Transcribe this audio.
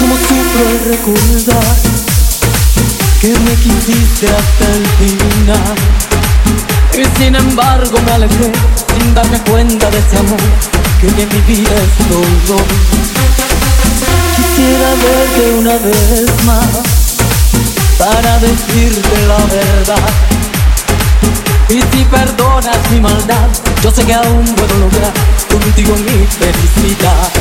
como sufro al recordar que me quisiste hasta el final. Y sin embargo me alejé sin darme cuenta de ese amor que en mi vida es todo. Quisiera verte una vez más para decirte la verdad. Y si perdonas mi maldad, yo sé que aún puedo lograr contigo mi felicidad.